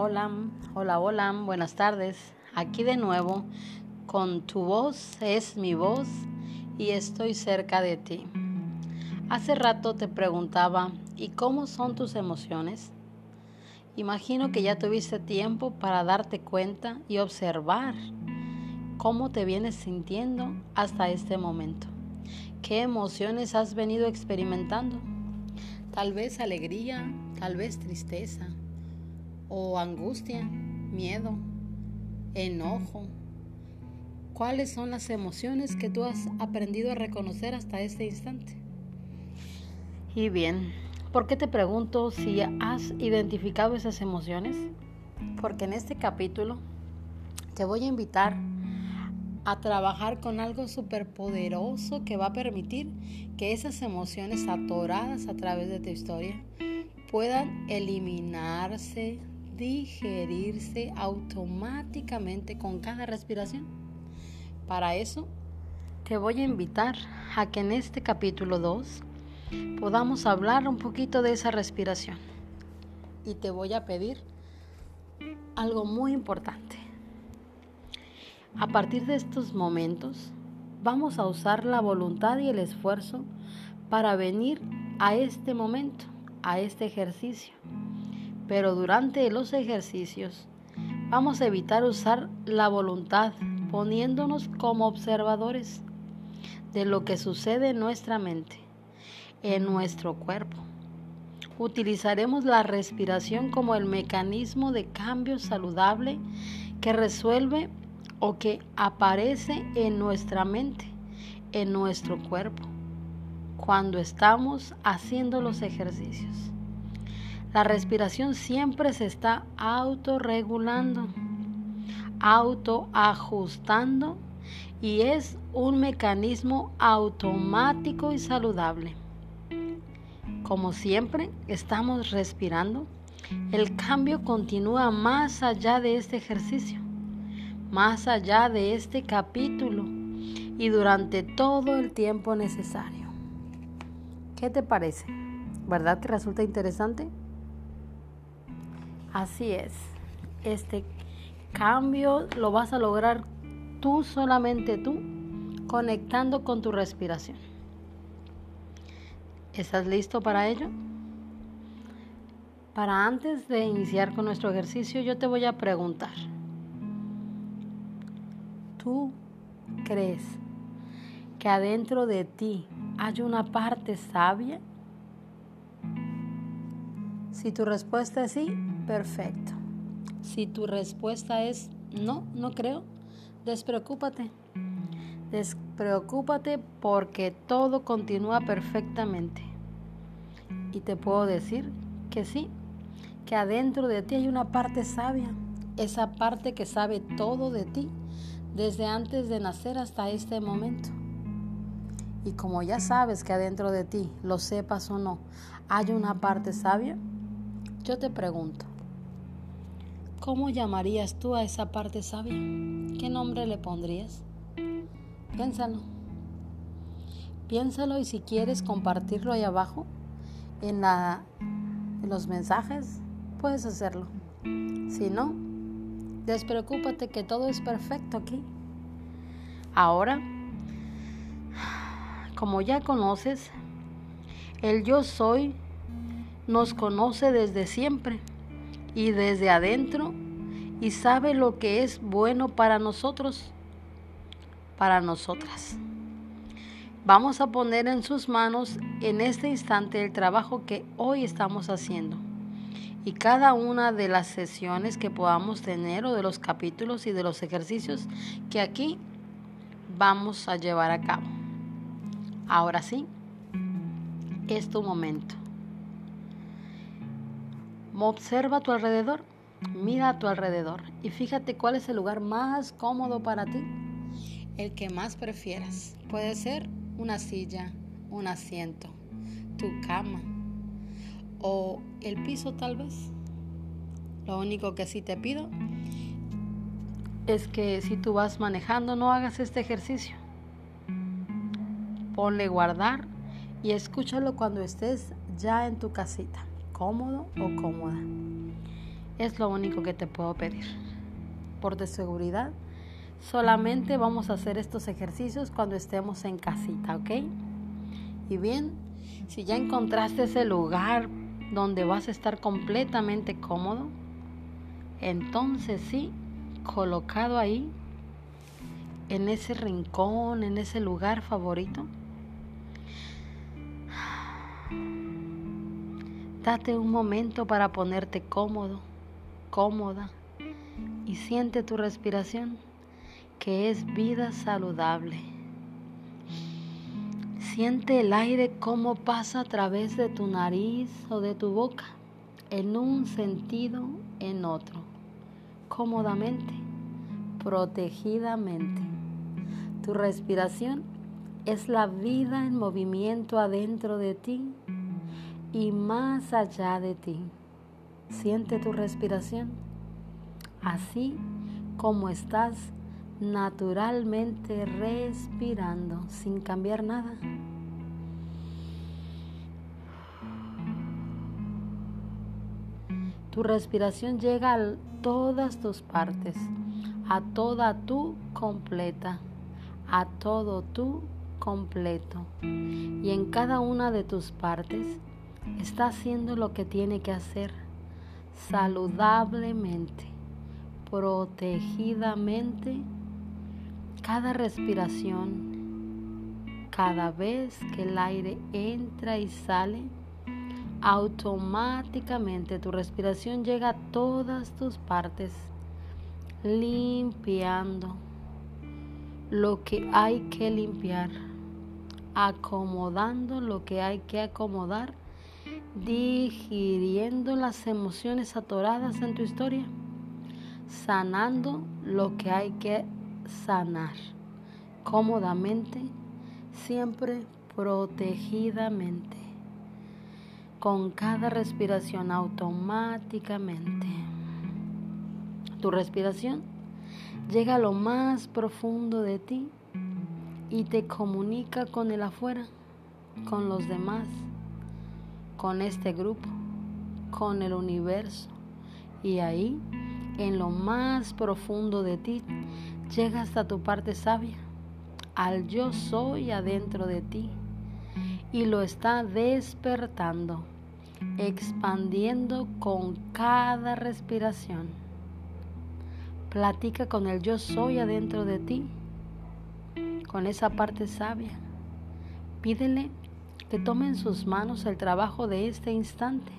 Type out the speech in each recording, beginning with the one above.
Hola, hola, hola, buenas tardes. Aquí de nuevo con tu voz es mi voz y estoy cerca de ti. Hace rato te preguntaba, ¿y cómo son tus emociones? Imagino que ya tuviste tiempo para darte cuenta y observar cómo te vienes sintiendo hasta este momento. ¿Qué emociones has venido experimentando? Tal vez alegría, tal vez tristeza, o angustia, miedo, enojo. ¿Cuáles son las emociones que tú has aprendido a reconocer hasta este instante? Y bien, ¿por qué te pregunto si has identificado esas emociones? Porque en este capítulo te voy a invitar a trabajar con algo superpoderoso que va a permitir que esas emociones atoradas a través de tu historia puedan eliminarse, digerirse automáticamente con cada respiración. Para eso, te voy a invitar a que en este capítulo 2 podamos hablar un poquito de esa respiración. Y te voy a pedir algo muy importante. A partir de estos momentos, vamos a usar la voluntad y el esfuerzo para venir a este momento, a este ejercicio pero durante los ejercicios vamos a evitar usar la voluntad poniéndonos como observadores de lo que sucede en nuestra mente, en nuestro cuerpo. Utilizaremos la respiración como el mecanismo de cambio saludable que resuelve o que aparece en nuestra mente, en nuestro cuerpo, cuando estamos haciendo los ejercicios. La respiración siempre se está autorregulando, autoajustando y es un mecanismo automático y saludable. Como siempre estamos respirando, el cambio continúa más allá de este ejercicio, más allá de este capítulo y durante todo el tiempo necesario. ¿Qué te parece? ¿Verdad que resulta interesante? Así es. Este cambio lo vas a lograr tú solamente tú, conectando con tu respiración. ¿Estás listo para ello? Para antes de iniciar con nuestro ejercicio, yo te voy a preguntar. ¿Tú crees que adentro de ti hay una parte sabia? Si tu respuesta es sí, perfecto. Si tu respuesta es no, no creo, despreocúpate. Despreocúpate porque todo continúa perfectamente. Y te puedo decir que sí, que adentro de ti hay una parte sabia, esa parte que sabe todo de ti, desde antes de nacer hasta este momento. Y como ya sabes que adentro de ti, lo sepas o no, hay una parte sabia, yo te pregunto, ¿cómo llamarías tú a esa parte sabia? ¿Qué nombre le pondrías? Piénsalo. Piénsalo y si quieres compartirlo ahí abajo en, la, en los mensajes, puedes hacerlo. Si no, despreocúpate que todo es perfecto aquí. Ahora, como ya conoces, el yo soy nos conoce desde siempre y desde adentro y sabe lo que es bueno para nosotros, para nosotras. Vamos a poner en sus manos en este instante el trabajo que hoy estamos haciendo y cada una de las sesiones que podamos tener o de los capítulos y de los ejercicios que aquí vamos a llevar a cabo. Ahora sí, es tu momento. Observa a tu alrededor, mira a tu alrededor y fíjate cuál es el lugar más cómodo para ti. El que más prefieras. Puede ser una silla, un asiento, tu cama o el piso tal vez. Lo único que sí te pido es que si tú vas manejando no hagas este ejercicio. Ponle guardar y escúchalo cuando estés ya en tu casita cómodo o cómoda. Es lo único que te puedo pedir. Por de seguridad, solamente vamos a hacer estos ejercicios cuando estemos en casita, ¿ok? Y bien, si ya encontraste ese lugar donde vas a estar completamente cómodo, entonces sí, colocado ahí, en ese rincón, en ese lugar favorito, date un momento para ponerte cómodo, cómoda y siente tu respiración, que es vida saludable. Siente el aire cómo pasa a través de tu nariz o de tu boca, en un sentido, en otro, cómodamente, protegidamente. Tu respiración es la vida en movimiento adentro de ti y más allá de ti. Siente tu respiración, así como estás naturalmente respirando sin cambiar nada. Tu respiración llega a todas tus partes, a toda tu completa, a todo tu completo. Y en cada una de tus partes está haciendo lo que tiene que hacer saludablemente, protegidamente, cada respiración, cada vez que el aire entra y sale automáticamente tu respiración llega a todas tus partes, limpiando lo que hay que limpiar, acomodando lo que hay que acomodar, digiriendo las emociones atoradas en tu historia, sanando lo que hay que sanar, cómodamente, siempre protegidamente con cada respiración automáticamente. Tu respiración llega a lo más profundo de ti y te comunica con el afuera, con los demás, con este grupo, con el universo. Y ahí, en lo más profundo de ti, llega hasta tu parte sabia, al yo soy adentro de ti y lo está despertando, expandiendo con cada respiración. Platica con el yo soy adentro de ti, con esa parte sabia. Pídele que tome en sus manos el trabajo de este instante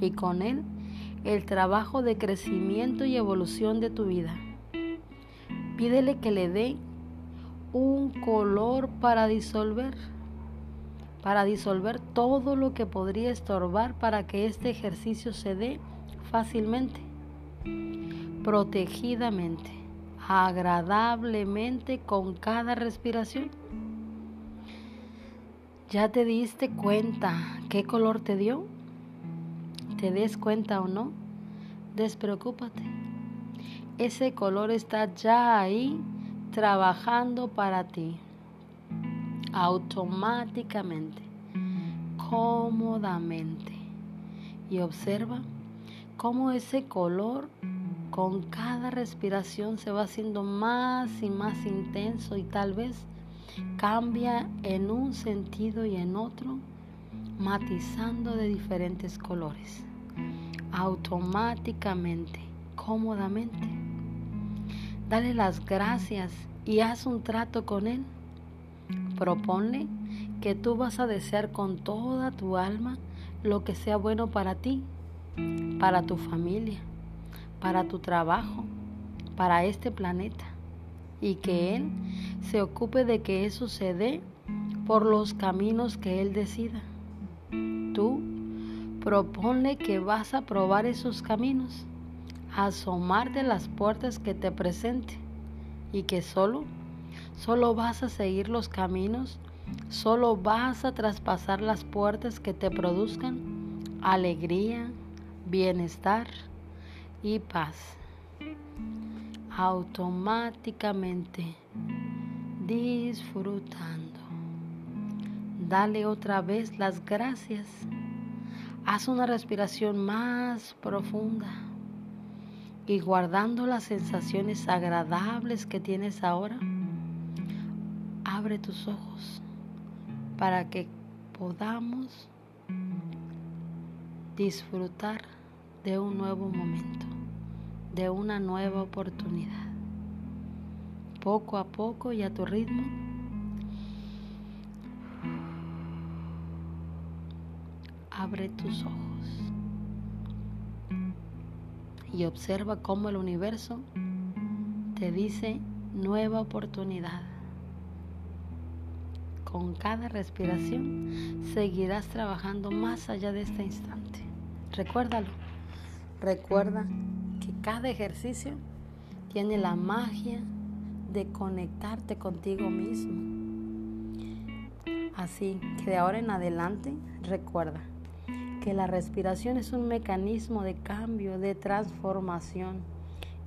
y con él el trabajo de crecimiento y evolución de tu vida. Pídele que le dé un color para disolver para disolver todo lo que podría estorbar para que este ejercicio se dé fácilmente, protegidamente, agradablemente con cada respiración. ¿Ya te diste cuenta qué color te dio? ¿Te des cuenta o no? Despreocúpate. Ese color está ya ahí trabajando para ti automáticamente, cómodamente. Y observa cómo ese color con cada respiración se va haciendo más y más intenso y tal vez cambia en un sentido y en otro, matizando de diferentes colores, automáticamente, cómodamente. Dale las gracias y haz un trato con él Proponle que tú vas a desear con toda tu alma lo que sea bueno para ti, para tu familia, para tu trabajo, para este planeta, y que Él se ocupe de que eso se dé por los caminos que Él decida. Tú proponle que vas a probar esos caminos, asomarte las puertas que te presente y que solo Solo vas a seguir los caminos, solo vas a traspasar las puertas que te produzcan alegría, bienestar y paz. Automáticamente disfrutando. Dale otra vez las gracias. Haz una respiración más profunda, y guardando las sensaciones agradables que tienes ahora, abre tus ojos para que podamos disfrutar de un nuevo momento, de una nueva oportunidad. Poco a poco y a tu ritmo, abre tus ojos y observa cómo el universo te dice nueva oportunidad. Con cada respiración seguirás trabajando más allá de este instante. Recuérdalo. Recuerda que cada ejercicio tiene la magia de conectarte contigo mismo. Así que de ahora en adelante recuerda que la respiración es un mecanismo de cambio, de transformación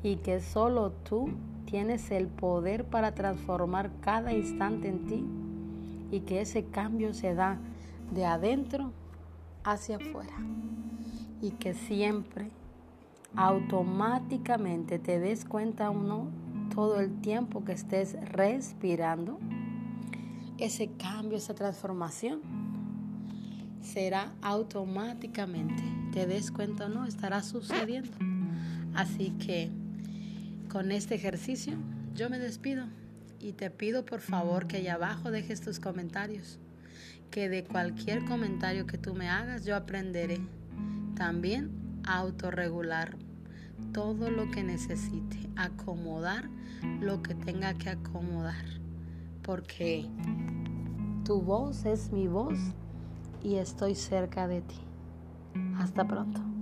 y que solo tú tienes el poder para transformar cada instante en ti y que ese cambio se da de adentro hacia afuera y que siempre automáticamente te des cuenta o no todo el tiempo que estés respirando, ese cambio, esa transformación será automáticamente, te des cuenta o no, estará sucediendo. Así que con este ejercicio yo me despido y te pido por favor que allá abajo dejes tus comentarios, que de cualquier comentario que tú me hagas yo aprenderé también autorregular todo lo que necesite, acomodar lo que tenga que acomodar, porque tu voz es mi voz y estoy cerca de ti. Hasta pronto.